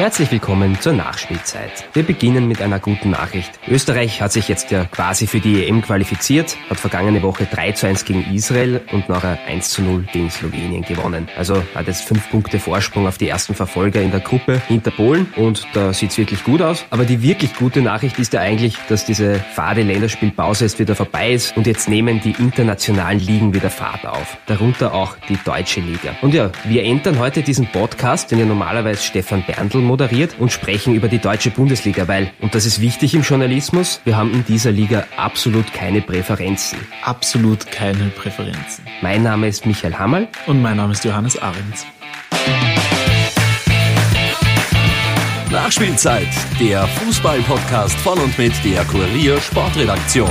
Herzlich willkommen zur Nachspielzeit. Wir beginnen mit einer guten Nachricht. Österreich hat sich jetzt ja quasi für die EM qualifiziert, hat vergangene Woche 3 zu 1 gegen Israel und nachher 1 zu 0 gegen Slowenien gewonnen. Also hat jetzt fünf Punkte Vorsprung auf die ersten Verfolger in der Gruppe hinter Polen und da sieht's wirklich gut aus. Aber die wirklich gute Nachricht ist ja eigentlich, dass diese fade Länderspielpause jetzt wieder vorbei ist und jetzt nehmen die internationalen Ligen wieder Fahrt auf. Darunter auch die deutsche Liga. Und ja, wir entern heute diesen Podcast, den ja normalerweise Stefan Berndl moderiert und sprechen über die deutsche Bundesliga, weil, und das ist wichtig im Journalismus, wir haben in dieser Liga absolut keine Präferenzen. Absolut keine Präferenzen. Mein Name ist Michael Hammerl. Und mein Name ist Johannes Ahrens. Nachspielzeit, der Fußball-Podcast von und mit der Kurier Sportredaktion.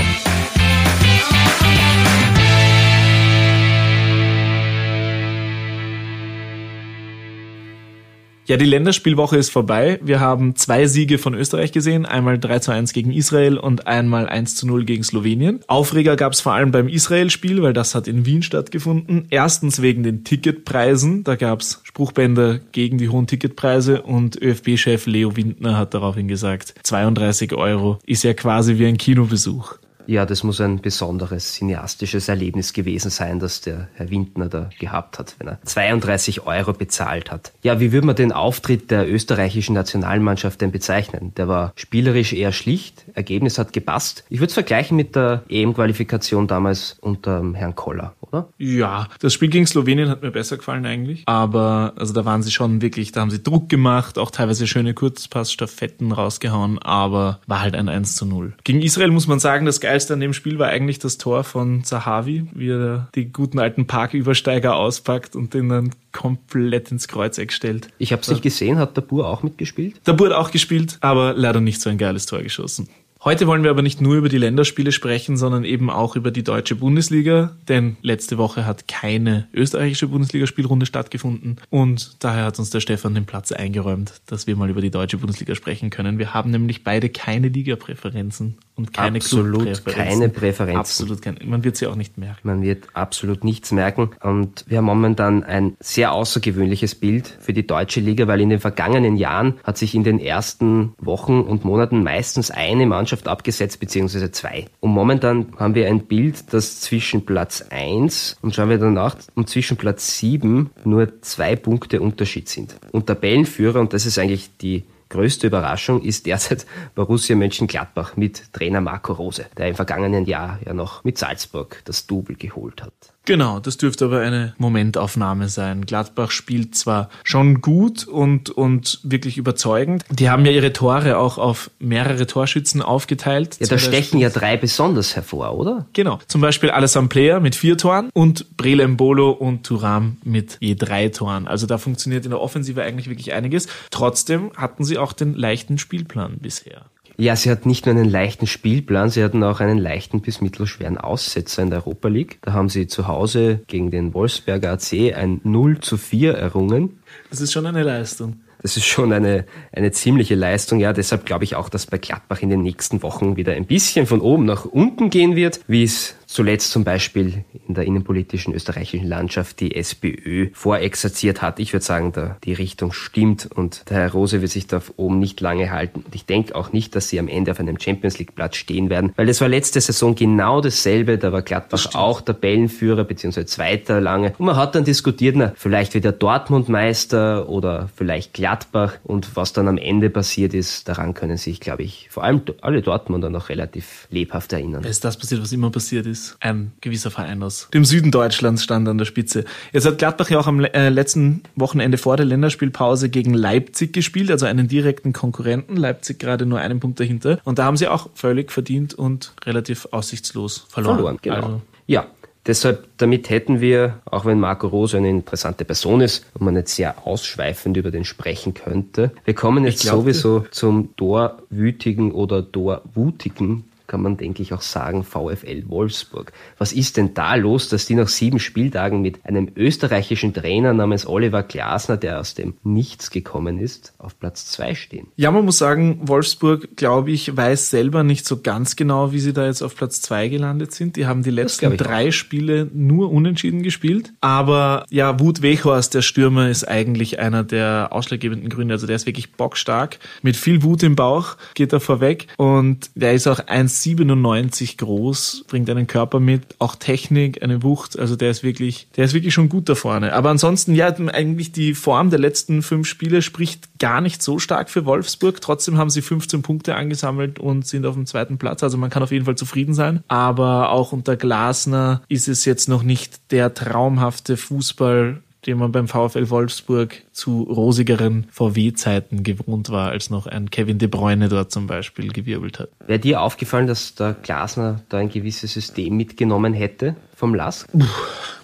Ja, die Länderspielwoche ist vorbei. Wir haben zwei Siege von Österreich gesehen. Einmal 3 zu 1 gegen Israel und einmal 1 zu 0 gegen Slowenien. Aufreger gab es vor allem beim Israel-Spiel, weil das hat in Wien stattgefunden. Erstens wegen den Ticketpreisen. Da gab es Spruchbänder gegen die hohen Ticketpreise und ÖFB-Chef Leo Windner hat daraufhin gesagt, 32 Euro ist ja quasi wie ein Kinobesuch. Ja, das muss ein besonderes cineastisches Erlebnis gewesen sein, das der Herr Windner da gehabt hat, wenn er 32 Euro bezahlt hat. Ja, wie würde man den Auftritt der österreichischen Nationalmannschaft denn bezeichnen? Der war spielerisch eher schlicht, Ergebnis hat gepasst. Ich würde es vergleichen mit der EM-Qualifikation damals unter Herrn Koller, oder? Ja, das Spiel gegen Slowenien hat mir besser gefallen eigentlich, aber also da waren sie schon wirklich, da haben sie Druck gemacht, auch teilweise schöne Kurzpassstaffetten rausgehauen, aber war halt ein 1 zu 0. Gegen Israel muss man sagen, das geil Geilste an dem Spiel war eigentlich das Tor von Zahavi, wie er die guten alten Parkübersteiger auspackt und den dann komplett ins Kreuzeck stellt. Ich habe es nicht gesehen, hat der Bur auch mitgespielt? Der Bur hat auch gespielt, aber leider nicht so ein geiles Tor geschossen. Heute wollen wir aber nicht nur über die Länderspiele sprechen, sondern eben auch über die deutsche Bundesliga, denn letzte Woche hat keine österreichische Bundesligaspielrunde stattgefunden und daher hat uns der Stefan den Platz eingeräumt, dass wir mal über die deutsche Bundesliga sprechen können. Wir haben nämlich beide keine Ligapräferenzen und keine Absolut keine Präferenzen. Absolut keine. Man wird sie auch nicht merken. Man wird absolut nichts merken und wir haben momentan ein sehr außergewöhnliches Bild für die deutsche Liga, weil in den vergangenen Jahren hat sich in den ersten Wochen und Monaten meistens eine Mannschaft Mannschaft abgesetzt, beziehungsweise zwei. Und momentan haben wir ein Bild, das zwischen Platz 1 und schauen wir danach, und zwischen Platz 7 nur zwei Punkte Unterschied sind. Und Tabellenführer, und das ist eigentlich die größte Überraschung ist derzeit Borussia Mönchengladbach mit Trainer Marco Rose, der im vergangenen Jahr ja noch mit Salzburg das Double geholt hat. Genau, das dürfte aber eine Momentaufnahme sein. Gladbach spielt zwar schon gut und, und wirklich überzeugend. Die haben ja ihre Tore auch auf mehrere Torschützen aufgeteilt. Ja, da stechen ja drei besonders hervor, oder? Genau. Zum Beispiel Alessandro Player mit vier Toren und Brele Mbolo und Turam mit je drei Toren. Also da funktioniert in der Offensive eigentlich wirklich einiges. Trotzdem hatten sie auch den leichten Spielplan bisher. Ja, sie hat nicht nur einen leichten Spielplan, sie hatten auch einen leichten bis mittelschweren Aussetzer in der Europa League. Da haben sie zu Hause gegen den Wolfsberger AC ein 0 zu 4 errungen. Das ist schon eine Leistung. Das ist schon eine, eine ziemliche Leistung. Ja, deshalb glaube ich auch, dass bei Gladbach in den nächsten Wochen wieder ein bisschen von oben nach unten gehen wird, wie es zuletzt zum Beispiel in der innenpolitischen österreichischen Landschaft die SPÖ vorexerziert hat. Ich würde sagen, da die Richtung stimmt und der Herr Rose wird sich da oben nicht lange halten. Und ich denke auch nicht, dass sie am Ende auf einem Champions League Platz stehen werden, weil das war letzte Saison genau dasselbe. Da war Gladbach auch Tabellenführer bzw. Zweiter lange. Und man hat dann diskutiert, na, vielleicht wird der Dortmund Meister oder vielleicht Gladbach. Und was dann am Ende passiert ist, daran können sich, glaube ich, vor allem alle Dortmunder noch relativ lebhaft erinnern. Es ist das passiert, was immer passiert ist ist ein gewisser Verein aus dem Süden Deutschlands stand an der Spitze. Jetzt hat Gladbach ja auch am äh, letzten Wochenende vor der Länderspielpause gegen Leipzig gespielt, also einen direkten Konkurrenten. Leipzig gerade nur einen Punkt dahinter. Und da haben sie auch völlig verdient und relativ aussichtslos verloren. Verloren, genau. Also, ja, Deshalb, damit hätten wir, auch wenn Marco Rose eine interessante Person ist und man jetzt sehr ausschweifend über den sprechen könnte, wir kommen jetzt sowieso zum torwütigen oder torwutigen kann man, denke ich, auch sagen, VfL Wolfsburg. Was ist denn da los, dass die nach sieben Spieltagen mit einem österreichischen Trainer namens Oliver Glasner, der aus dem Nichts gekommen ist, auf Platz zwei stehen? Ja, man muss sagen, Wolfsburg, glaube ich, weiß selber nicht so ganz genau, wie sie da jetzt auf Platz zwei gelandet sind. Die haben die letzten drei auch. Spiele nur unentschieden gespielt. Aber ja, Wut Weghorst, der Stürmer, ist eigentlich einer der ausschlaggebenden Gründe. Also der ist wirklich bockstark. Mit viel Wut im Bauch geht er vorweg. Und der ist auch 1,97 groß, bringt einen Körper mit, auch Technik, eine Wucht. Also der ist wirklich, der ist wirklich schon gut da vorne. Aber ansonsten, ja, eigentlich die Form der letzten fünf Spiele spricht gar nicht so stark für Wolfsburg. Trotzdem haben sie 15 Punkte angesammelt und sind auf dem zweiten Platz. Also man kann auf jeden Fall zufrieden sein. Aber auch unter Glasner ist es jetzt noch nicht der traumhafte Fußball, den man beim VfL Wolfsburg zu rosigeren VW-Zeiten gewohnt war, als noch ein Kevin De Bruyne dort zum Beispiel gewirbelt hat. Wäre dir aufgefallen, dass der Glasner da ein gewisses System mitgenommen hätte? vom Lask?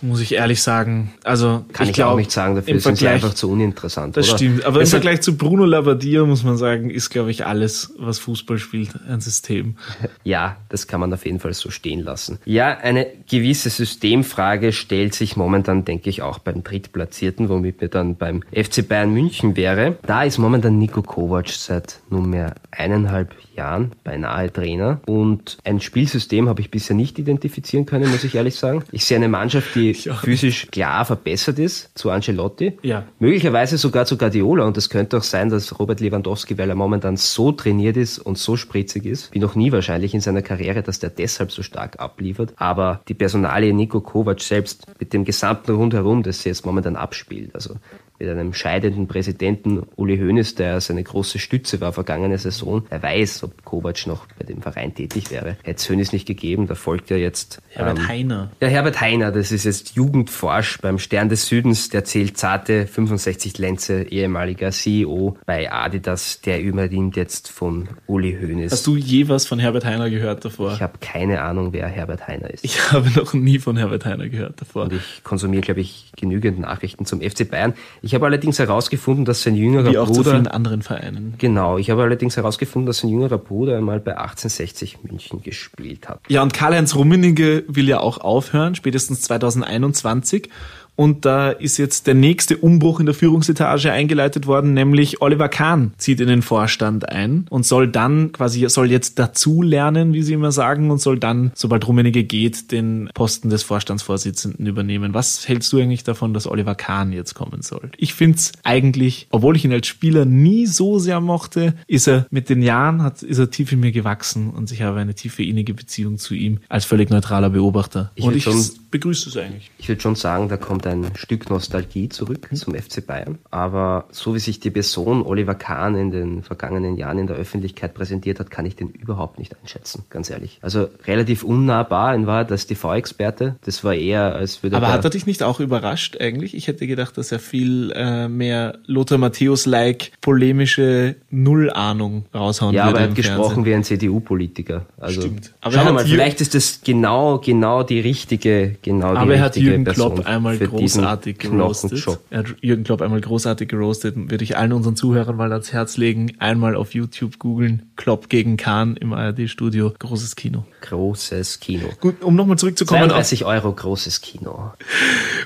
Muss ich ehrlich sagen. Also kann ich, ich glaub, auch nicht sagen, dafür sind sie einfach zu uninteressant. Das oder? stimmt. Aber es im Vergleich zu Bruno Labbadia muss man sagen, ist glaube ich alles, was Fußball spielt, ein System. Ja, das kann man auf jeden Fall so stehen lassen. Ja, eine gewisse Systemfrage stellt sich momentan, denke ich, auch beim Drittplatzierten, womit wir dann beim FC Bayern München wäre. Da ist momentan Nico Kovac seit nunmehr eineinhalb Jahren beinahe Trainer und ein Spielsystem habe ich bisher nicht identifizieren können, muss ich ehrlich sagen. Ich sehe eine Mannschaft, die physisch klar verbessert ist zu Ancelotti, ja. möglicherweise sogar zu Guardiola und es könnte auch sein, dass Robert Lewandowski, weil er momentan so trainiert ist und so spritzig ist, wie noch nie wahrscheinlich in seiner Karriere, dass der deshalb so stark abliefert. Aber die Personalie Nico Kovac selbst mit dem gesamten Rundherum, das sie jetzt momentan abspielt, also mit einem scheidenden Präsidenten Uli Hoeneß, der seine große Stütze war vergangene Saison. Er weiß, ob Kovac noch bei dem Verein tätig wäre. Hätte es Hoeneß nicht gegeben, da folgt ja jetzt... Herbert ähm, Heiner. Ja, Herbert Heiner, das ist jetzt Jugendforsch beim Stern des Südens, der zählt zarte 65 Lenze, ehemaliger CEO bei Adidas, der übernimmt jetzt von Uli Hoeneß. Hast du je was von Herbert Heiner gehört davor? Ich habe keine Ahnung, wer Herbert Heiner ist. Ich habe noch nie von Herbert Heiner gehört davor. Und ich konsumiere, glaube ich, genügend Nachrichten zum FC Bayern. Ich habe allerdings herausgefunden, dass sein jüngerer Wie auch Bruder. Zu vielen anderen Vereinen. Genau. Ich habe allerdings herausgefunden, dass sein jüngerer Bruder einmal bei 1860 München gespielt hat. Ja, und Karl-Heinz Rummenigge will ja auch aufhören, spätestens 2021. Und da ist jetzt der nächste Umbruch in der Führungsetage eingeleitet worden, nämlich Oliver Kahn zieht in den Vorstand ein und soll dann quasi, soll jetzt dazu lernen, wie sie immer sagen, und soll dann, sobald Rummenigge geht, den Posten des Vorstandsvorsitzenden übernehmen. Was hältst du eigentlich davon, dass Oliver Kahn jetzt kommen soll? Ich finde es eigentlich, obwohl ich ihn als Spieler nie so sehr mochte, ist er mit den Jahren, hat, ist er tief in mir gewachsen und ich habe eine tiefe innige Beziehung zu ihm als völlig neutraler Beobachter. Ich und ich schon, begrüße es eigentlich. Ich würde schon sagen, da kommt ein Stück Nostalgie zurück mhm. zum FC Bayern. Aber so wie sich die Person Oliver Kahn in den vergangenen Jahren in der Öffentlichkeit präsentiert hat, kann ich den überhaupt nicht einschätzen, ganz ehrlich. Also relativ unnahbar in Wahrheit als TV-Experte. Das war eher, als würde Aber hat er dich nicht auch überrascht eigentlich? Ich hätte gedacht, dass er viel äh, mehr Lothar Matthäus-like polemische Nullahnung raushauen ja, würde. Ja, aber er hat gesprochen wie ein CDU-Politiker. Also, Stimmt. Aber schauen wir mal, vielleicht ist das genau, genau die richtige, genau die aber richtige er hat Jürgen Person Klopp einmal großartig gerostet. Er hat Jürgen Klopp einmal großartig gerostet. Würde ich allen unseren Zuhörern mal ans Herz legen. Einmal auf YouTube googeln. Klopp gegen Kahn im ARD-Studio. Großes Kino. Großes Kino. Gut, um nochmal zurückzukommen. 32 Euro, großes Kino.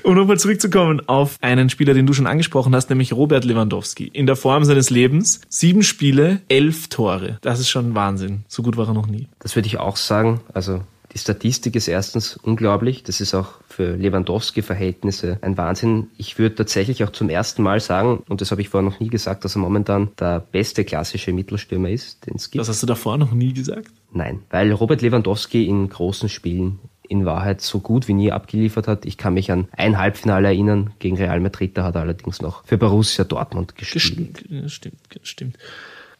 Um nochmal zurückzukommen auf einen Spieler, den du schon angesprochen hast, nämlich Robert Lewandowski. In der Form seines Lebens. Sieben Spiele, elf Tore. Das ist schon Wahnsinn. So gut war er noch nie. Das würde ich auch sagen. Also die Statistik ist erstens unglaublich. Das ist auch für Lewandowski-Verhältnisse ein Wahnsinn. Ich würde tatsächlich auch zum ersten Mal sagen, und das habe ich vorher noch nie gesagt, dass er momentan der beste klassische Mittelstürmer ist, den es gibt. Das hast du davor noch nie gesagt? Nein, weil Robert Lewandowski in großen Spielen in Wahrheit so gut wie nie abgeliefert hat. Ich kann mich an ein Halbfinale erinnern gegen Real Madrid, da hat er allerdings noch für Borussia Dortmund gespielt. Stimmt, stimmt, stimmt.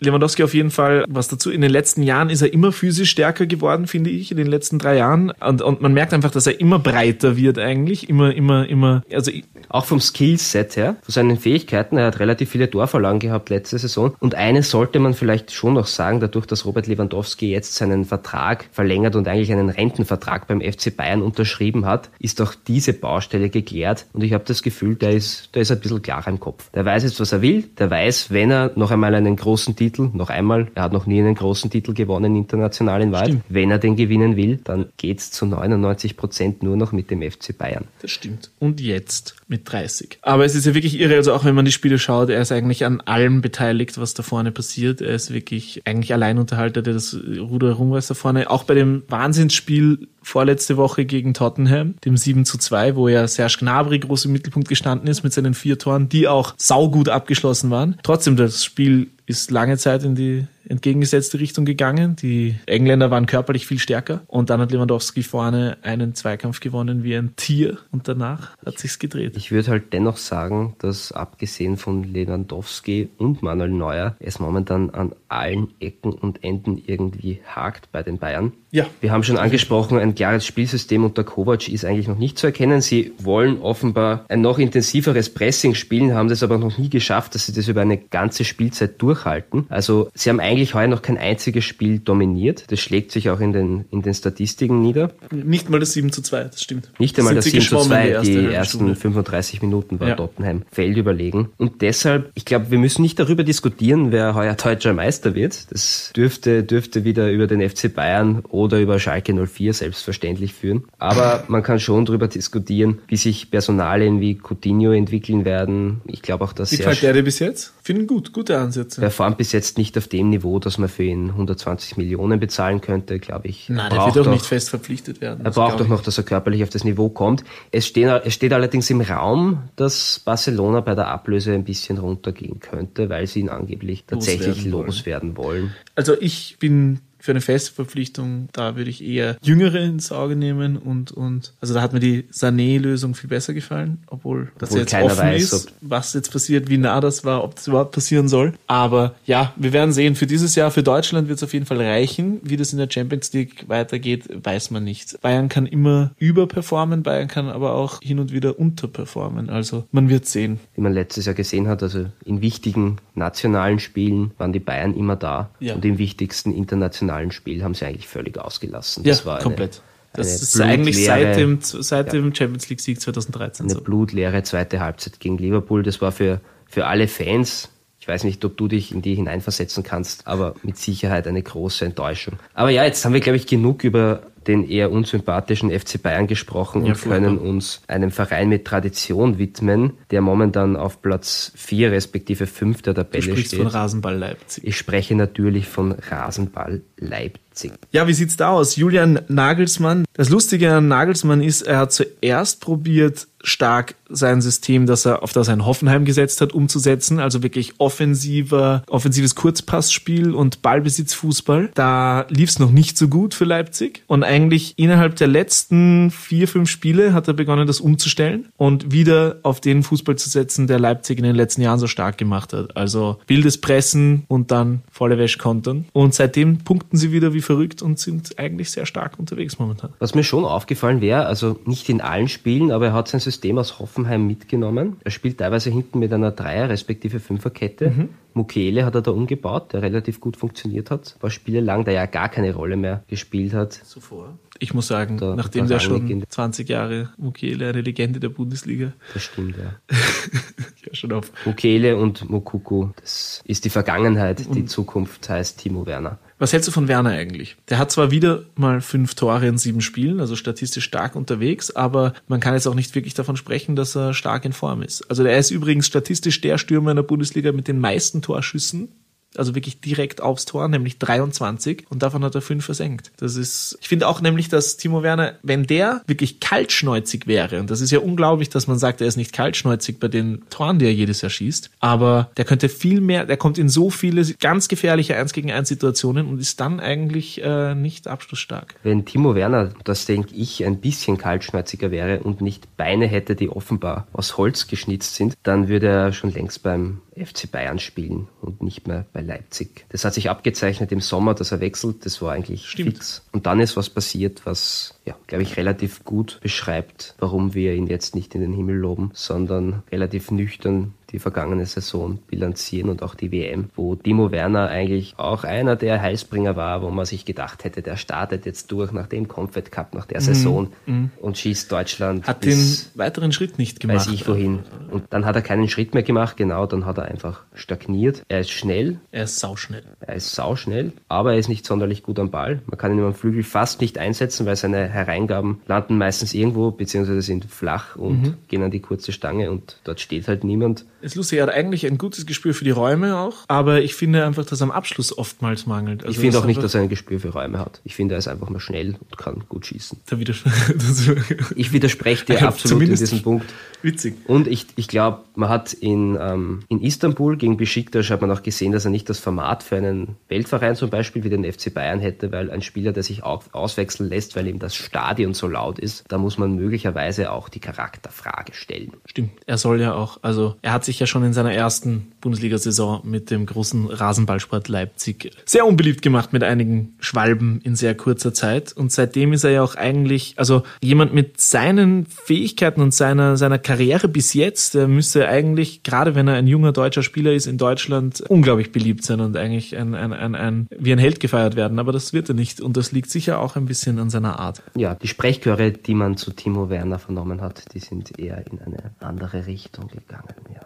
Lewandowski auf jeden Fall was dazu. In den letzten Jahren ist er immer physisch stärker geworden, finde ich, in den letzten drei Jahren. Und, und man merkt einfach, dass er immer breiter wird eigentlich. Immer, immer, immer. Also auch vom Skillset her, von seinen Fähigkeiten. Er hat relativ viele Torverlagen gehabt letzte Saison. Und eines sollte man vielleicht schon noch sagen, dadurch, dass Robert Lewandowski jetzt seinen Vertrag verlängert und eigentlich einen Rentenvertrag beim FC Bayern unterschrieben hat, ist auch diese Baustelle geklärt. Und ich habe das Gefühl, der ist, der ist ein bisschen klarer im Kopf. Der weiß jetzt, was er will. Der weiß, wenn er noch einmal einen großen Titel Titel, noch einmal. Er hat noch nie einen großen Titel gewonnen, international in Wahrheit. Wenn er den gewinnen will, dann geht's zu 99 Prozent nur noch mit dem FC Bayern. Das stimmt. Und jetzt mit 30. Aber es ist ja wirklich irre, also auch wenn man die Spiele schaut, er ist eigentlich an allem beteiligt, was da vorne passiert. Er ist wirklich eigentlich Alleinunterhalter, der das Ruder herumreißt da vorne. Auch bei dem Wahnsinnsspiel vorletzte Woche gegen Tottenham, dem 7 zu 2, wo ja Serge Gnabry groß im Mittelpunkt gestanden ist mit seinen vier Toren, die auch saugut abgeschlossen waren. Trotzdem, das Spiel ist lange Zeit in die entgegengesetzte Richtung gegangen. Die Engländer waren körperlich viel stärker und dann hat Lewandowski vorne einen Zweikampf gewonnen wie ein Tier und danach hat sich's gedreht. Ich würde halt dennoch sagen, dass abgesehen von Lewandowski und Manuel Neuer es momentan an allen Ecken und Enden irgendwie hakt bei den Bayern. Ja. Wir haben schon angesprochen, ein klares Spielsystem unter Kovac ist eigentlich noch nicht zu erkennen. Sie wollen offenbar ein noch intensiveres Pressing spielen, haben das aber noch nie geschafft, dass sie das über eine ganze Spielzeit durchhalten. Also sie haben eigentlich heuer noch kein einziges Spiel dominiert. Das schlägt sich auch in den, in den Statistiken nieder. Nicht mal das 7 zu 2, das stimmt. Nicht einmal das 7 zu 2, die, erste die ersten Stunde. 35 Minuten war Ja. Tottenham feldüberlegen. Und deshalb, ich glaube, wir müssen nicht darüber diskutieren, wer heuer deutscher Meister wird. Das dürfte, dürfte wieder über den FC Bayern oder über Schalke 04 selbstverständlich führen. Aber man kann schon darüber diskutieren, wie sich Personalien wie Coutinho entwickeln werden. Ich glaube auch, dass Wie er gefällt der bis jetzt? Finden gut, gute Ansätze. performt bis jetzt nicht auf dem Niveau, dass man für ihn 120 Millionen bezahlen könnte, glaube ich. Nein, der Braucht wird auch nicht fest verpflichtet werden. er braucht doch noch, dass er körperlich auf das Niveau kommt. Es steht, es steht allerdings im Raum, dass Barcelona bei der Ablöse ein bisschen runtergehen könnte, weil sie ihn angeblich tatsächlich Loswerden wollen. loswerden wollen. Also ich bin für eine feste Verpflichtung, da würde ich eher Jüngere ins Auge nehmen und, und also da hat mir die Sané-Lösung viel besser gefallen, obwohl das Obwohl jetzt keiner offen weiß, ist, was jetzt passiert, wie nah das war, ob das überhaupt passieren soll. Aber ja, wir werden sehen. Für dieses Jahr, für Deutschland wird es auf jeden Fall reichen. Wie das in der Champions League weitergeht, weiß man nicht. Bayern kann immer überperformen, Bayern kann aber auch hin und wieder unterperformen. Also man wird sehen. Wie man letztes Jahr gesehen hat, also in wichtigen nationalen Spielen waren die Bayern immer da Ja. und im wichtigsten internationalen Spiel haben sie eigentlich völlig ausgelassen. Das ja, war eine, komplett. Das eine ist eigentlich seit dem, seit dem Champions League Sieg 2013 eine so. blutleere zweite Halbzeit gegen Liverpool. Das war für, für alle Fans, ich weiß nicht, ob du dich in die hineinversetzen kannst, aber mit Sicherheit eine große Enttäuschung. Aber ja, jetzt haben wir, glaube ich, genug über den eher unsympathischen FC Bayern gesprochen Ja, und können uns einem Verein mit Tradition widmen, der momentan auf Platz 4 respektive 5 der Du Tabelle sprichst steht. von Rasenball Leipzig. Ich spreche natürlich von Rasenball Leipzig. Ja, wie sieht's da aus? Julian Nagelsmann. Das Lustige an Nagelsmann ist, er hat zuerst probiert, stark sein System, das er auf das er in Hoffenheim gesetzt hat, umzusetzen. Also wirklich offensiver, offensives Kurzpassspiel und Ballbesitzfußball. Da lief's noch nicht so gut für Leipzig. Und eigentlich innerhalb der letzten vier, fünf Spiele hat er begonnen, das umzustellen und wieder auf den Fußball zu setzen, der Leipzig in den letzten Jahren so stark gemacht hat. Also wildes Pressen und dann volle Wäsche kontern. Und seitdem punkten sie wieder wie verrückt und sind eigentlich sehr stark unterwegs momentan. Was mir schon aufgefallen wäre, also nicht in allen Spielen, aber er hat sein System aus Hoffenheim mitgenommen. Er spielt teilweise hinten mit einer Dreier- respektive Fünferkette. Mhm. Mukiele hat er da umgebaut, der relativ gut funktioniert hat. War Spiele lang, der ja gar keine Rolle mehr gespielt hat. Zuvor. Ich muss sagen, Der- nachdem der schon Rangnick in- 20 Jahre Mukiele, eine Legende der Bundesliga, Das stimmt, ja. ja schon auf. Mukiele und Mokuku, das ist die Vergangenheit. Die Zukunft heißt Timo Werner. Was hältst du von Werner eigentlich? Der hat zwar wieder mal fünf Tore in sieben Spielen, also statistisch stark unterwegs, aber man kann jetzt auch nicht wirklich davon sprechen, dass er stark in Form ist. Also er ist übrigens statistisch der Stürmer in der Bundesliga mit den meisten Torschüssen. Also wirklich direkt aufs Tor, nämlich 23. Und davon hat er fünf versenkt. Das ist, ich finde auch nämlich, dass Timo Werner, wenn der wirklich kaltschneuzig wäre, und das ist ja unglaublich, dass man sagt, er ist nicht kaltschneuzig bei den Toren, die er jedes Jahr schießt, aber der könnte viel mehr, der kommt in so viele ganz gefährliche 1 gegen 1 Situationen und ist dann eigentlich äh, nicht abschlussstark. Wenn Timo Werner, das denke ich, ein bisschen kaltschnäuziger wäre und nicht Beine hätte, die offenbar aus Holz geschnitzt sind, dann würde er schon längst beim FC Bayern spielen und nicht mehr bei Leipzig. Das hat sich abgezeichnet im Sommer, dass er wechselt. Das war eigentlich Stimmt. fix. Und dann ist was passiert, was, ja, glaube ich, relativ gut beschreibt, warum wir ihn jetzt nicht in den Himmel loben, sondern relativ nüchtern die vergangene Saison bilanzieren und auch die WM, wo Timo Werner eigentlich auch einer der Heilsbringer war, wo man sich gedacht hätte, der startet jetzt durch nach dem Confed Cup, nach der Saison mhm. und schießt Deutschland. Hat den weiteren Schritt nicht gemacht. Weiß ich wohin. Und dann hat er keinen Schritt mehr gemacht, genau, dann hat er einfach stagniert. Er ist schnell. Er ist sauschnell. Er ist sauschnell, aber er ist nicht sonderlich gut am Ball. Man kann ihn am Flügel fast nicht einsetzen, weil seine Hereingaben landen meistens irgendwo, beziehungsweise sind flach und mhm. gehen an die kurze Stange und dort steht halt niemand. Es ist lustig, er hat eigentlich ein gutes Gespür für die Räume auch, aber ich finde einfach, dass am Abschluss oftmals mangelt. Also ich finde auch nicht, dass er ein Gespür für Räume hat. Ich finde, er ist einfach mal schnell und kann gut schießen. ich widerspreche dir absolut in diesem Punkt. Witzig. Und ich, ich glaube, man hat in, ähm, in Istanbul gegen Besiktas hat man auch gesehen, dass er nicht das Format für einen Weltverein zum Beispiel wie den FC Bayern hätte, weil ein Spieler, der sich auch auswechseln lässt, weil ihm das Stadion so laut ist, da muss man möglicherweise auch die Charakterfrage stellen. Stimmt. Er soll ja auch, also er hat sich ja schon in seiner ersten Bundesliga-Saison mit dem großen Rasenballsport Leipzig sehr unbeliebt gemacht mit einigen Schwalben in sehr kurzer Zeit. Und seitdem ist er ja auch eigentlich, also jemand mit seinen Fähigkeiten und seiner, seiner Karriere bis jetzt, der müsste eigentlich, gerade wenn er ein junger deutscher Spieler ist in Deutschland, unglaublich beliebt sein und eigentlich ein, ein, ein, ein, wie ein Held gefeiert werden. Aber das wird er nicht. Und das liegt sicher auch ein bisschen an seiner Art. Ja, die Sprechchöre, die man zu Timo Werner vernommen hat, die sind eher in eine andere Richtung gegangen. Ja.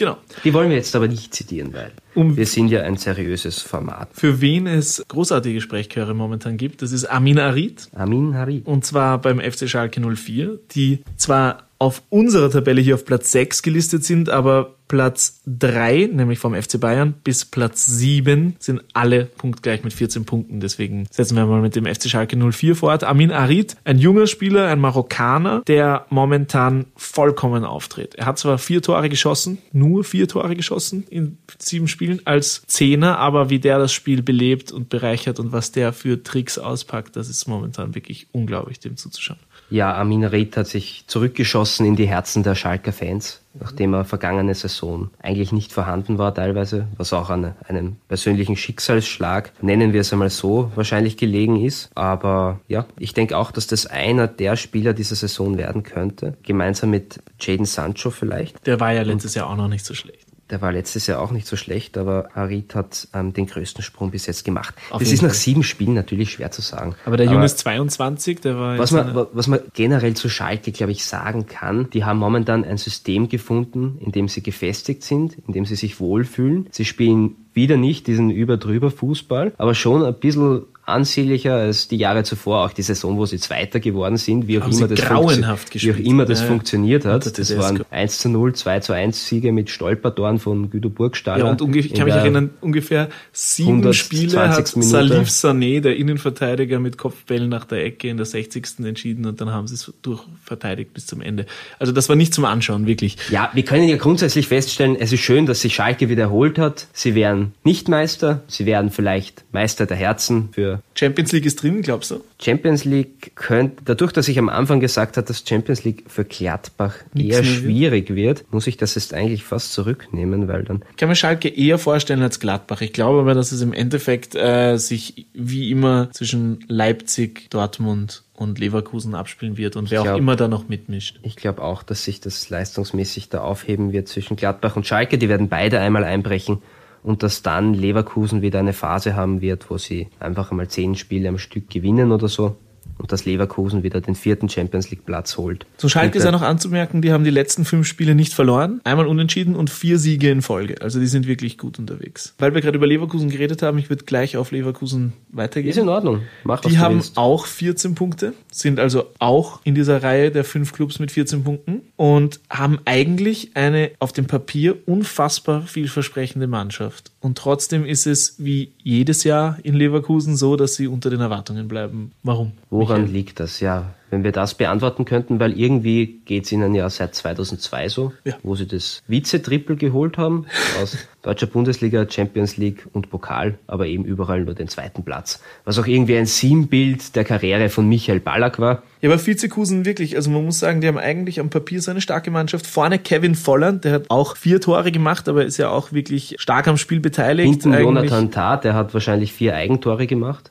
Genau. Die wollen wir jetzt aber nicht zitieren, weil um wir sind ja ein seriöses Format. Für wen es großartige Sprechchöre momentan gibt, das ist Amin Arid. Amin Arid. Und zwar beim FC Schalke 04, die zwar auf unserer Tabelle hier auf Platz 6 gelistet sind, aber Platz 3, nämlich vom FC Bayern, bis Platz 7 sind alle punktgleich mit 14 Punkten. Deswegen setzen wir mal mit dem FC Schalke 04 fort. Amin Arid, ein junger Spieler, ein Marokkaner, der momentan vollkommen auftritt. Er hat zwar vier Tore geschossen, nur vier Tore geschossen in sieben Spielen als Zehner, aber wie der das Spiel belebt und bereichert und was der für Tricks auspackt, das ist momentan wirklich unglaublich, dem zuzuschauen. Ja, Amin Reed hat sich zurückgeschossen in die Herzen der Schalker Fans, nachdem er vergangene Saison eigentlich nicht vorhanden war teilweise, was auch an einem persönlichen Schicksalsschlag, nennen wir es einmal so, wahrscheinlich gelegen ist. Aber ja, ich denke auch, dass das einer der Spieler dieser Saison werden könnte, gemeinsam mit Jaden Sancho vielleicht. Der war ja letztes Jahr auch noch nicht so schlecht. Der war letztes Jahr auch nicht so schlecht, aber Harit hat ähm, den größten Sprung bis jetzt gemacht. Auf das ist nach sieben Spielen natürlich schwer zu sagen. Aber der Junge ist 22, der war. Was man, was man generell zu Schalke, glaube ich, sagen kann, die haben momentan ein System gefunden, in dem sie gefestigt sind, in dem sie sich wohlfühlen. Sie spielen wieder nicht diesen über-drüber Fußball, aber schon ein bisschen ansehnlicher als die Jahre zuvor, auch die Saison, wo sie Zweiter geworden sind, wie auch, immer das, wie auch immer das, ja, funktioniert hat. Das waren 1 zu 0, 2 zu 1 Siege mit Stolpertoren von Güido Burgstaller. Ja, und ich kann mich erinnern, ungefähr sieben Spiele hat Minute. Salif Sané, der Innenverteidiger, mit Kopfbällen nach der Ecke in der 60. entschieden und dann haben sie es durchverteidigt bis zum Ende. Also das war nicht zum Anschauen, wirklich. Ja, wir können ja grundsätzlich feststellen, es ist schön, dass sich Schalke wiederholt hat. Sie wären nicht Meister, sie werden vielleicht Meister der Herzen für Champions League ist drin, glaubst du? Champions League könnte, dadurch, dass ich am Anfang gesagt habe, dass Champions League für Gladbach Nichts eher schwierig wird, muss ich das jetzt eigentlich fast zurücknehmen, weil dann. Ich kann mir Schalke eher vorstellen als Gladbach. Ich glaube aber, dass es im Endeffekt äh, sich wie immer zwischen Leipzig, Dortmund und Leverkusen abspielen wird und wer glaub, auch immer da noch mitmischt. Ich glaube auch, dass sich das leistungsmäßig da aufheben wird zwischen Gladbach und Schalke. Die werden beide einmal einbrechen und dass dann Leverkusen wieder eine Phase haben wird, wo sie einfach einmal zehn Spiele am Stück gewinnen oder so und dass Leverkusen wieder den vierten Champions League Platz holt. Zu Schalke ist ja noch anzumerken, die haben die letzten fünf Spiele nicht verloren, einmal unentschieden und vier Siege in Folge. Also die sind wirklich gut unterwegs. Weil wir gerade über Leverkusen geredet haben, ich würde gleich auf Leverkusen weitergehen. Ist in Ordnung. Mach, die haben willst. auch 14 Punkte, sind also auch in dieser Reihe der fünf Clubs mit 14 Punkten und haben eigentlich eine auf dem Papier unfassbar vielversprechende Mannschaft. Und trotzdem ist es wie jedes Jahr in Leverkusen so, dass sie unter den Erwartungen bleiben. Warum? Woran Michael? liegt das? Ja, wenn wir das beantworten könnten, weil irgendwie geht es ihnen ja seit 2002 so, ja. wo sie das Vize-Triple geholt haben aus deutscher Bundesliga, Champions League und Pokal, aber eben überall nur den zweiten Platz. Was auch irgendwie ein Sinnbild der Karriere von Michael Ballack war. Ja, aber Vizekusen wirklich, also man muss sagen, die haben eigentlich am Papier so eine starke Mannschaft. Vorne Kevin Volland, der hat auch vier Tore gemacht, aber ist ja auch wirklich stark am Spiel beteiligt. Hinten eigentlich. Jonathan Tah, der hat wahrscheinlich vier Eigentore gemacht.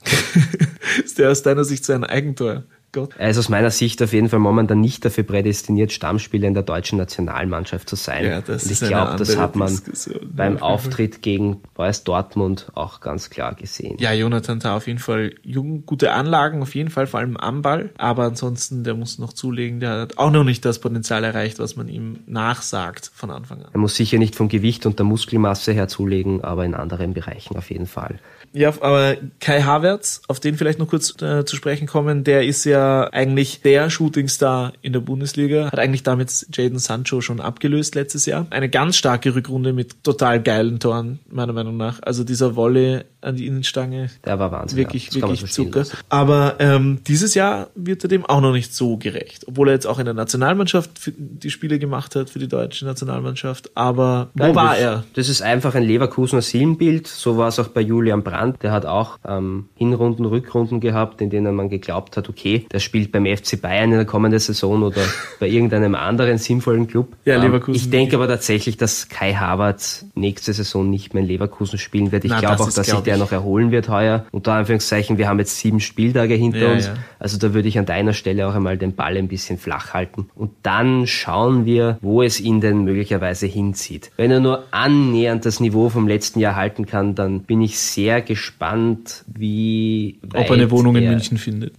ist der aus deiner Sicht so ein Eigentor? Gott. Er ist aus meiner Sicht auf jeden Fall momentan nicht dafür prädestiniert, Stammspieler in der deutschen Nationalmannschaft zu sein. Ja, das Und ich glaube, das hat man Diskussion. beim. Auftritt gegen Boys Dortmund auch ganz klar gesehen. Ja, Jonathan Tah auf jeden Fall jung, gute Anlagen, auf jeden Fall, vor allem am Ball. Aber ansonsten, der muss noch zulegen. Der hat auch noch nicht das Potenzial erreicht, was man ihm nachsagt von Anfang an. Er muss sicher nicht vom Gewicht und der Muskelmasse her zulegen, aber in anderen Bereichen auf jeden Fall. Ja, aber Kai Havertz, auf den vielleicht noch kurz äh, zu sprechen kommen, der ist ja eigentlich der Shootingstar in der Bundesliga, hat eigentlich damit Jaden Sancho schon abgelöst letztes Jahr. Eine ganz starke Rückrunde mit total geilen Toren, meiner Meinung nach. Also dieser Wolle an die Innenstange, Der war Wahnsinn. wirklich, ja. Das wirklich Zucker. lassen. Aber ähm, dieses Jahr wird er dem auch noch nicht so gerecht. Obwohl er jetzt auch in der Nationalmannschaft die Spiele gemacht hat, für die deutsche Nationalmannschaft. Aber wo Nein, war das, er? Das ist einfach ein Leverkusener Seelenbild. So war es auch bei Julian Brandt. Der hat auch ähm, Hinrunden, Rückrunden gehabt, in denen man geglaubt hat, okay, der spielt beim FC Bayern in der kommenden Saison oder bei irgendeinem anderen sinnvollen Club. Ja, Ähm, Leverkusen Ich denke aber tatsächlich, dass Kai Havertz nächste Saison nicht mehr in Leverkusen spielen wird. Ich glaube das auch, ist, dass sich der noch erholen wird heuer. Unter Anführungszeichen, wir haben jetzt sieben Spieltage hinter Ja, uns. ja. Also da würde ich an deiner Stelle auch einmal den Ball ein bisschen flach halten. Und dann schauen wir, wo es ihn denn möglicherweise hinzieht. Wenn er nur annähernd das Niveau vom letzten Jahr halten kann, dann bin ich sehr gespannt, wie Ob er eine Wohnung in München findet.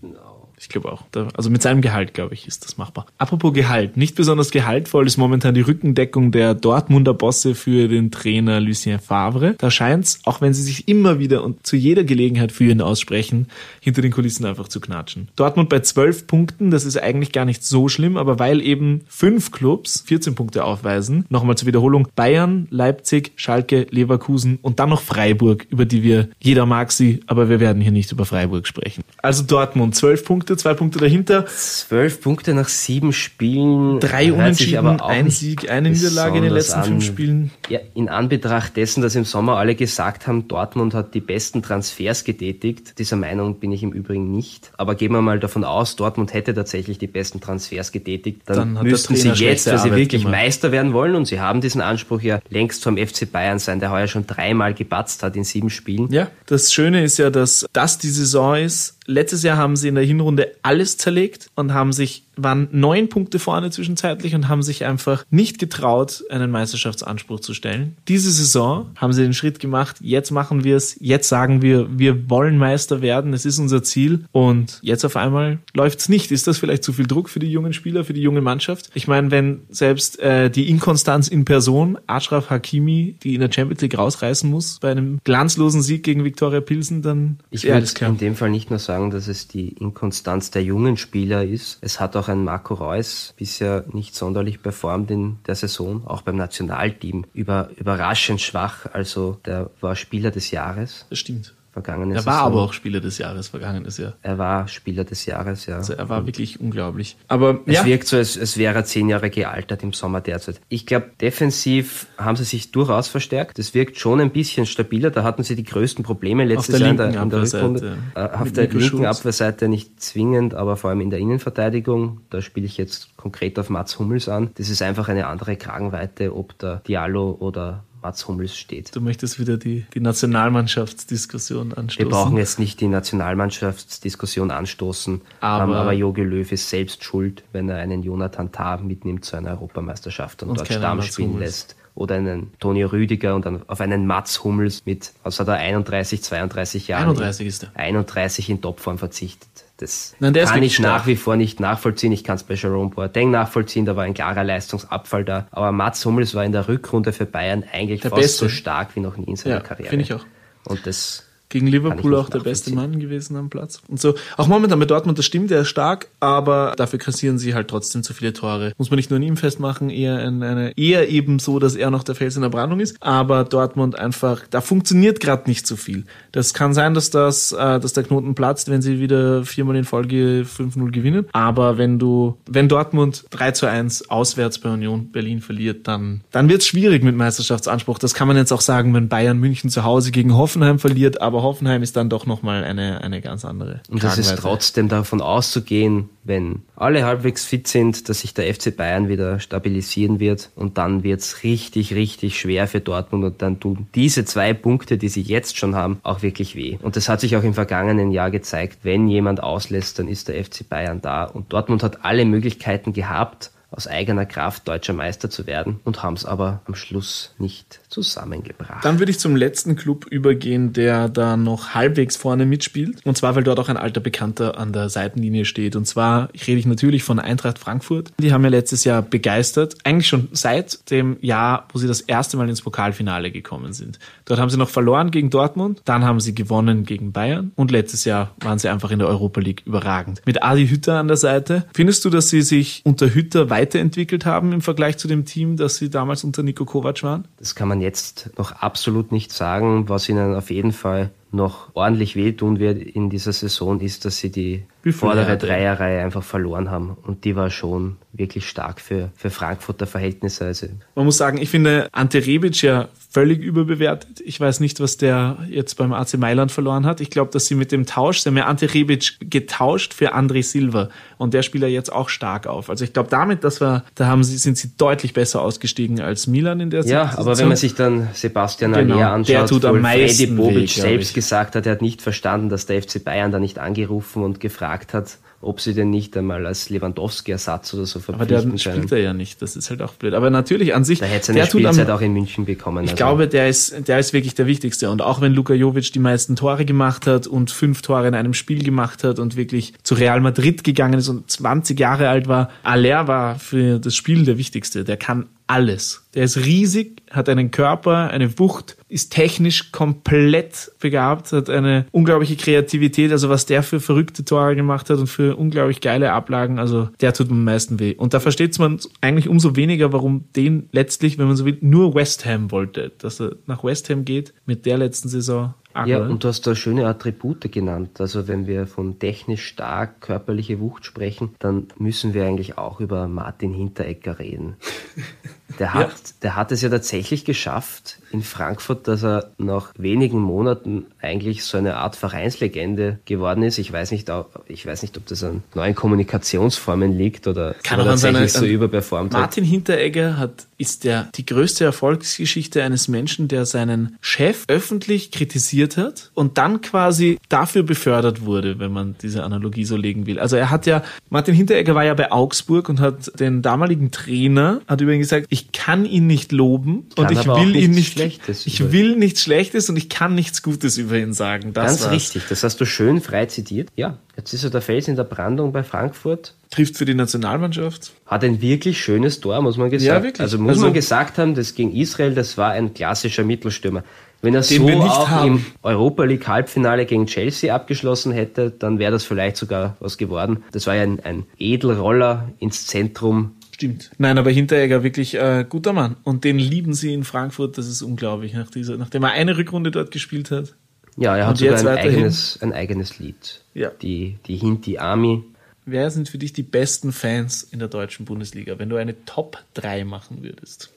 Ich glaube auch. Also mit seinem Gehalt, glaube ich, ist das machbar. Apropos Gehalt. Nicht besonders gehaltvoll ist momentan die Rückendeckung der Dortmunder Bosse für den Trainer Lucien Favre. Da scheint's, auch wenn sie sich immer wieder und zu jeder Gelegenheit für ihn aussprechen, hinter den Kulissen einfach zu knatschen. Dortmund bei 12 Punkten, das ist eigentlich gar nicht so schlimm, aber weil eben fünf Clubs 14 Punkte aufweisen, nochmal zur Wiederholung, Bayern, Leipzig, Schalke, Leverkusen und dann noch Freiburg, über die wir, jeder mag sie, aber wir werden hier nicht über Freiburg sprechen. Also Dortmund, 12 Punkte, zwei Punkte dahinter, Zwölf Punkte nach sieben Spielen. drei Unentschieden, ein Sieg, eine Niederlage in den letzten fünf an. Spielen. Ja, in Anbetracht dessen, dass im Sommer alle gesagt haben, Dortmund hat die besten Transfers getätigt, dieser Meinung bin ich im Übrigen nicht. Aber gehen wir mal davon aus, Dortmund hätte tatsächlich die besten Transfers getätigt, dann, Dann müssten sie jetzt, weil sie wirklich gemacht. Meister werden wollen und sie haben diesen Anspruch ja längst vom FC Bayern sein, der heuer schon dreimal gepatzt hat in sieben Spielen. Ja, das Schöne ist ja, dass das die Saison ist. Letztes Jahr haben sie in der Hinrunde alles zerlegt und haben sich, waren neun Punkte vorne zwischenzeitlich und haben sich einfach nicht getraut, einen Meisterschaftsanspruch zu stellen. Diese Saison haben sie den Schritt gemacht. Jetzt machen wir es. Jetzt sagen wir, wir wollen Meister werden. Es ist unser Ziel. Und jetzt auf einmal läuft's nicht. Ist das vielleicht zu viel Druck für die jungen Spieler, für die junge Mannschaft? Ich meine, wenn selbst äh, die Inkonstanz in Person, Ashraf Hakimi, die in der Champions League rausreißen muss, bei einem glanzlosen Sieg gegen Viktoria Pilsen, dann Ich würde in dem Fall nicht nur sagen, dass es die Inkonstanz der jungen Spieler ist. Es hat auch ein Marco Reus bisher nicht sonderlich performt in der Saison, auch beim Nationalteam. Über, überraschend schwach, also der war Spieler des Jahres Das stimmt. Vergangene Er Saison. war aber auch Spieler des Jahres vergangenes Jahr. Er war Spieler des Jahres, ja. Also er war wirklich unglaublich. Aber Es ja, wirkt so, als, als wäre er zehn Jahre gealtert im Sommer derzeit. Ich glaube, defensiv haben sie sich durchaus verstärkt. Es wirkt schon ein bisschen stabiler. Da hatten sie die größten Probleme letztes Jahr in der, in der. Rückrunde. Äh, auf der Nico linken Schulz. Abwehrseite nicht zwingend, aber vor allem in der Innenverteidigung. Da spiele ich jetzt konkret auf Mats Hummels an. Das ist einfach eine andere Kragenweite, ob der Diallo oder Mats Hummels steht. du möchtest wieder die, die Nationalmannschaftsdiskussion anstoßen. Wir brauchen jetzt nicht die Nationalmannschaftsdiskussion anstoßen, Aber- aber, aber Jogi Löw ist selbst schuld, wenn er einen Jonathan Tah mitnimmt zu einer Europameisterschaft und, Und dort Stamm spielen lässt. Oder einen Toni Rüdiger und dann auf einen Mats Hummels mit, was hat er, 31, 32 Jahren. 31 ist er. 31 in Topform verzichtet. Das Nein, kann ich stark. nach wie vor nicht nachvollziehen. Ich kann es bei Jerome Boateng nachvollziehen, da war ein klarer Leistungsabfall da. Aber Mats Hummels war in der Rückrunde für Bayern eigentlich Der fast Beste. so stark wie noch nie in seiner Ja, Karriere. finde ich auch. Und das Gegen Liverpool auch der beste. Mann gewesen am Platz. Und so, auch momentan bei Dortmund, das stimmt, der ist stark, aber dafür kassieren sie halt trotzdem zu viele Tore. Muss man nicht nur an ihm festmachen, eher in eine, eher eben so, dass er noch der Fels in der Brandung ist. Aber Dortmund einfach, da funktioniert gerade nicht so viel. Das kann sein, dass das, äh, dass der Knoten platzt, wenn sie wieder viermal in Folge 5-0 gewinnen. Aber wenn du, wenn Dortmund 3 zu 1 auswärts bei Union Berlin verliert, dann, dann wird es schwierig mit Meisterschaftsanspruch. Das kann man jetzt auch sagen, wenn Bayern München zu Hause gegen Hoffenheim verliert, aber aber Hoffenheim ist dann doch nochmal eine, eine ganz andere. Und es ist trotzdem davon auszugehen, wenn alle halbwegs fit sind, dass sich der FC Bayern wieder stabilisieren wird und dann wird's richtig, richtig schwer für Dortmund und dann tun diese zwei Punkte, die sie jetzt schon haben, auch wirklich weh. Und das hat sich auch im vergangenen Jahr gezeigt, wenn jemand auslässt, dann ist der FC Bayern da und Dortmund hat alle Möglichkeiten gehabt, aus eigener Kraft deutscher Meister zu werden und haben es aber am Schluss nicht zusammengebracht. Dann würde ich zum letzten Club übergehen, der da noch halbwegs vorne mitspielt. Und zwar, weil dort auch ein alter Bekannter an der Seitenlinie steht. Und zwar ich rede ich natürlich von Eintracht Frankfurt. Die haben ja letztes Jahr begeistert. Eigentlich schon seit dem Jahr, wo sie das erste Mal ins Pokalfinale gekommen sind. Dort haben sie noch verloren gegen Dortmund. Dann haben sie gewonnen gegen Bayern. Und letztes Jahr waren sie einfach in der Europa League überragend. Mit Adi Hütter an der Seite. Findest du, dass sie sich unter Hütter weiterentwickelt haben im Vergleich zu dem Team, das sie damals unter Nico Kovac waren? Das kann man jetzt noch absolut nicht sagen. Was ihnen auf jeden Fall noch ordentlich wehtun wird in dieser Saison, ist, dass sie die vordere Dreierreihe einfach verloren haben. Und die war schon wirklich stark für, für Frankfurter Verhältnisse. Also Man muss sagen, ich finde Ante Rebic ja völlig überbewertet. Ich weiß nicht, was der jetzt beim AC Mailand verloren hat. Ich glaube, dass sie mit dem Tausch, sie haben ja Ante Rebic getauscht für André Silva. Und der spielt ja jetzt auch stark auf. Also ich glaube, damit, dass wir, da haben sie, sind sie deutlich besser ausgestiegen als Milan in der Ja, Situation. aber wenn man sich dann Sebastian Genau, Aller anschaut, der tut am meisten Freddy Bobic weh, selbst. Gesagt hat, er hat nicht verstanden, dass der FC Bayern da nicht angerufen und gefragt hat, ob sie denn nicht einmal als Lewandowski-Ersatz oder so aber der verpflichten spielt er ja nicht. Das ist halt auch blöd. Aber natürlich an sich, Da hätte seine der tut am, Spielzeit auch in München bekommen. Ich also. glaube, der ist, der ist wirklich der Wichtigste. Und auch wenn Luka Jovic die meisten Tore gemacht hat und fünf Tore in einem Spiel gemacht hat und wirklich zu Real Madrid gegangen ist und 20 Jahre alt war, Aller war für das Spiel der Wichtigste. Der kann alles. Der ist riesig, hat einen Körper, eine Wucht, ist technisch komplett begabt, hat eine unglaubliche Kreativität. Also was der für verrückte Tore gemacht hat und für unglaublich geile Ablagen, also der tut am meisten weh. Und da versteht man eigentlich umso weniger, warum den letztlich, wenn man so will, nur West Ham wollte, dass er nach West Ham geht mit der letzten Saison. Arg, Ja, und du hast da schöne Attribute genannt. Also wenn wir von technisch stark körperliche Wucht sprechen, dann müssen wir eigentlich auch über Martin Hinteregger reden. Der hat, der hat es ja tatsächlich geschafft in Frankfurt, dass er nach wenigen Monaten eigentlich so eine Art Vereinslegende geworden ist. Ich weiß nicht, ob- ich weiß nicht, ob das an neuen Kommunikationsformen liegt oder Kann ob er tatsächlich so überperformt hat. Martin Hinteregger hat, ist der, die größte Erfolgsgeschichte eines Menschen, der seinen Chef öffentlich kritisiert hat und dann quasi dafür befördert wurde, wenn man diese Analogie so legen will. Also er hat ja, Martin Hinteregger war ja bei Augsburg und hat den damaligen Trainer, hat über ihn gesagt, ich kann ihn nicht loben Kann und ich will ihn nicht, Schlechtes ich will nichts Schlechtes und ich kann nichts Gutes über ihn sagen. Das Ganz war's. richtig, das hast du schön frei zitiert. Ja, jetzt ist er der Fels in der Brandung bei Frankfurt. Trifft für die Nationalmannschaft. Hat ein wirklich schönes Tor, muss man gesagt. Ja, wirklich. Also muss Also- man gesagt haben, das gegen Israel, das war ein klassischer Mittelstürmer. Wenn er so auch haben. im Europa League Halbfinale gegen Chelsea abgeschlossen hätte, dann wäre das vielleicht sogar was geworden. Das war ja ein, ein Edelroller ins Zentrum. Stimmt. Nein, aber Hinteregger wirklich äh, guter Mann. Und den lieben sie in Frankfurt. Das ist unglaublich. Nach dieser, nachdem er eine Rückrunde dort gespielt hat. Ja, er hat sogar jetzt ein eigenes, ein eigenes Lied. Ja. Die, die Hinti Army. Wer sind für dich die besten Fans in der deutschen Bundesliga, wenn du eine Top 3 machen würdest?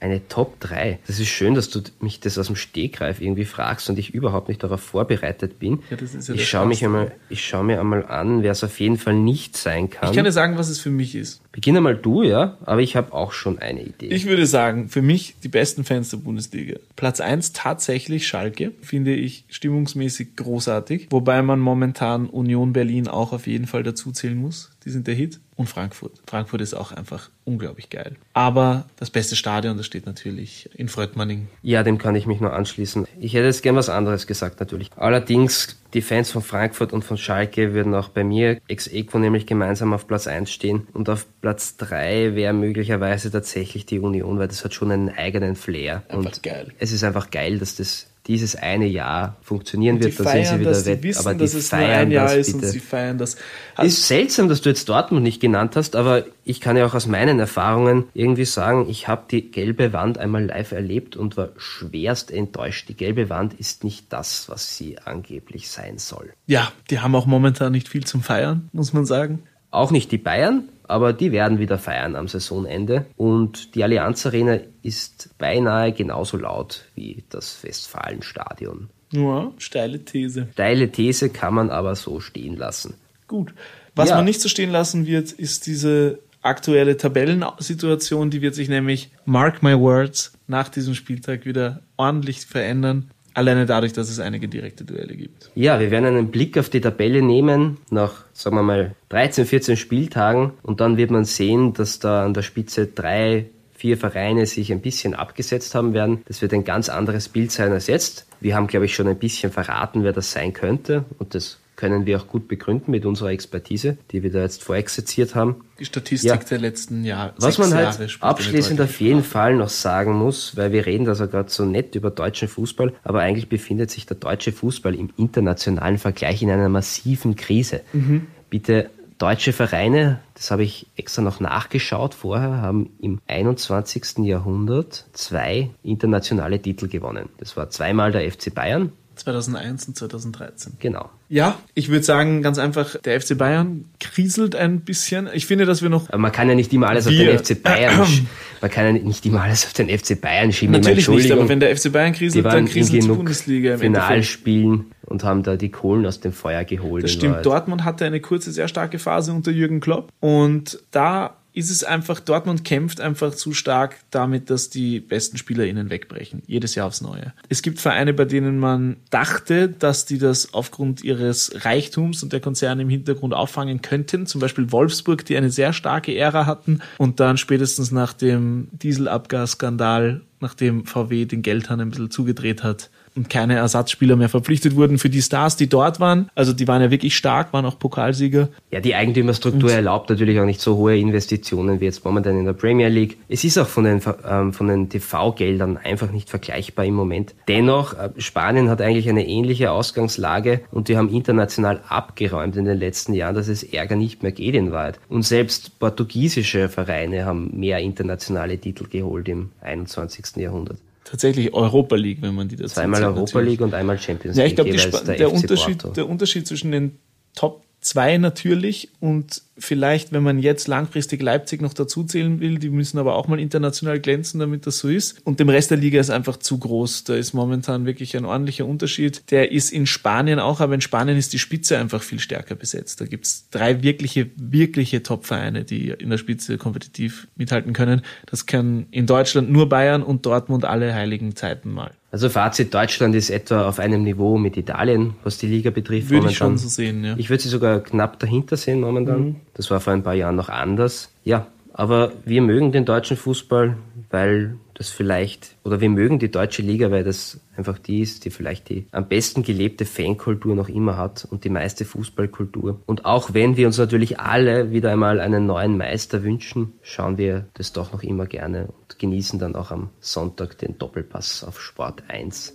Eine Top 3. Das ist schön, dass du mich das aus dem Stegreif irgendwie fragst und ich überhaupt nicht darauf vorbereitet bin. Ja, das ist ja ich schaue mich einmal, ich schaue mir einmal an, wer es auf jeden Fall nicht sein kann. Ich kann dir sagen, was es für mich ist. Beginn einmal du, ja, aber ich habe auch schon eine Idee. Ich würde sagen, für mich die besten Fans der Bundesliga. Platz 1 tatsächlich Schalke, finde ich stimmungsmäßig großartig, wobei man momentan Union Berlin auch auf jeden Fall dazu zählen muss. Die sind der Hit. Und Frankfurt. Frankfurt ist auch einfach unglaublich geil. Aber das beste Stadion, das steht natürlich in Fröttmanning. ja, dem kann ich mich nur anschließen. Ich hätte jetzt gern was anderes gesagt, natürlich. Allerdings, die Fans von Frankfurt und von Schalke würden auch bei mir ex equo nämlich gemeinsam auf Platz 1 stehen. Und auf Platz 3 wäre möglicherweise tatsächlich die Union, weil das hat schon einen eigenen Flair. Einfach und geil. Es ist einfach geil, dass das dieses eine Jahr funktionieren wird, dann sind sie feiern wieder wett, wissen, aber die dass es nur feiern ein Jahr das ist und bitte. sie feiern das. Ist seltsam, dass du jetzt Dortmund nicht genannt hast, aber ich kann ja auch aus meinen Erfahrungen irgendwie sagen, ich habe die gelbe Wand einmal live erlebt und war schwerst enttäuscht. Die gelbe Wand ist nicht das, was sie angeblich sein soll. Ja, die haben auch momentan nicht viel zum Feiern, muss man sagen. Auch nicht die Bayern, aber die werden wieder feiern am Saisonende. Und die Allianz Arena ist beinahe genauso laut wie das Westfalenstadion Ja, steile These. Steile These kann man aber so stehen lassen. Gut. Was Ja. man nicht so stehen lassen wird, ist diese aktuelle Tabellensituation, die wird sich nämlich, mark my words, nach diesem Spieltag wieder ordentlich verändern. Alleine dadurch, dass es einige direkte Duelle gibt. Ja, wir werden einen Blick auf die Tabelle nehmen nach, sagen wir mal, 13, 14 Spieltagen und dann wird man sehen, dass da an der Spitze drei, vier Vereine sich ein bisschen abgesetzt haben werden. Das wird ein ganz anderes Bild sein als jetzt. Wir haben, glaube ich, schon ein bisschen verraten, wer das sein könnte und das können wir auch gut begründen mit unserer Expertise, die wir da jetzt vorexerziert haben. Die Statistik Ja. der letzten Jahre. Was man halt abschließend auf jeden. Fall noch sagen muss, weil wir reden da so gerade so nett über deutschen Fußball, aber eigentlich befindet sich der deutsche Fußball im internationalen Vergleich in einer massiven Krise. Mhm. Bitte deutsche Vereine, das habe ich extra noch nachgeschaut vorher, haben im 21. Jahrhundert zwei internationale Titel gewonnen. Das war zweimal der FC Bayern, 2001 und 2013. genau. Ja, ich würde sagen, ganz einfach, der FC Bayern kriselt ein bisschen. Ich finde, dass wir noch Aber man kann ja nicht immer alles auf den FC Bayern, sch- man kann ja nicht immer alles auf den FC Bayern schieben. Natürlich nicht, aber wenn der FC Bayern kriselt, dann in kriselt die Bundesliga im. Finalspielen und haben da die Kohlen aus dem Feuer geholt. Das stimmt. Wahrheit. Dortmund hatte eine kurze, sehr starke Phase unter Jürgen Klopp. Und da ist es einfach, Dortmund kämpft einfach zu stark damit, dass die besten SpielerInnen wegbrechen. Jedes Jahr aufs Neue. Es gibt Vereine, bei denen man dachte, dass die das aufgrund ihres Reichtums und der Konzerne im Hintergrund auffangen könnten. Zum Beispiel Wolfsburg, die eine sehr starke Ära hatten und dann spätestens nach dem Dieselabgasskandal, nachdem VW den Geldhahn ein bisschen zugedreht hat, und keine Ersatzspieler mehr verpflichtet wurden für die Stars, die dort waren. Also die waren ja wirklich stark, waren auch Pokalsieger. Ja, die Eigentümerstruktur erlaubt natürlich auch nicht so hohe Investitionen wie jetzt momentan in der Premier League. Es ist auch von den, ähm, von den TV-Geldern einfach nicht vergleichbar im Moment. Dennoch, äh, Spanien hat eigentlich eine ähnliche Ausgangslage und die haben international abgeräumt in den letzten Jahren, dass es Ärger nicht mehr geht in Wahrheit. Und selbst portugiesische Vereine haben mehr internationale Titel geholt im 21. Jahrhundert. Tatsächlich Europa League, wenn man die dazu Zweimal Europa natürlich. League und einmal Champions Ja, League. ich glaube, der, der, Unterschied, Porto. der Unterschied zwischen den Top 2 natürlich und vielleicht, wenn man jetzt langfristig Leipzig noch dazu zählen will, die müssen aber auch mal international glänzen, damit das so ist. Und dem Rest der Liga ist einfach zu groß. Da ist momentan wirklich ein ordentlicher Unterschied. Der ist in Spanien auch, aber in Spanien ist die Spitze einfach viel stärker besetzt. Da gibt's drei wirkliche, wirkliche Top-Vereine, die in der Spitze kompetitiv mithalten können. Das kann in Deutschland nur Bayern und Dortmund alle heiligen Zeiten mal. Also Fazit, Deutschland ist etwa auf einem Niveau mit Italien, was die Liga betrifft. Würde ich momentan. schon so sehen, ja. Ich würde sie sogar knapp dahinter sehen momentan. Mhm. Das war vor ein paar Jahren noch anders. Ja, aber wir mögen den deutschen Fußball, weil das vielleicht, oder wir mögen die deutsche Liga, weil das einfach die ist, die vielleicht die am besten gelebte Fankultur noch immer hat und die meiste Fußballkultur. Und auch wenn wir uns natürlich alle wieder einmal einen neuen Meister wünschen, schauen wir das doch noch immer gerne und genießen dann auch am Sonntag den Doppelpass auf Sport 1.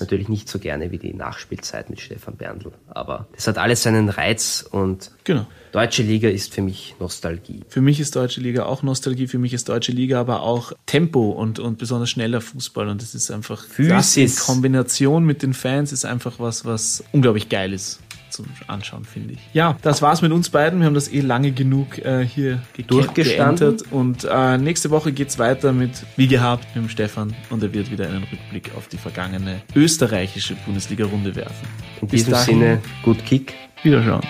Natürlich nicht so gerne wie die Nachspielzeit mit Stefan Berndl, aber das hat alles seinen Reiz und Genau. Deutsche Liga ist für mich Nostalgie. Für mich ist deutsche Liga auch Nostalgie, für mich ist deutsche Liga aber auch Tempo und, und besonders schneller Fußball und das ist einfach das in Physis. Kombination mit den Fans ist einfach was, was unglaublich geil ist zum Anschauen, finde ich. Ja, das war's mit uns beiden. Wir haben das eh lange genug äh, hier ge- Durchgestanden. und äh, nächste Woche geht's weiter mit, wie gehabt, mit dem Stefan und er wird wieder einen Rückblick auf die vergangene österreichische Bundesliga-Runde werfen. In Bis diesem dahin, Sinne, gut Kick. Wiederschauen.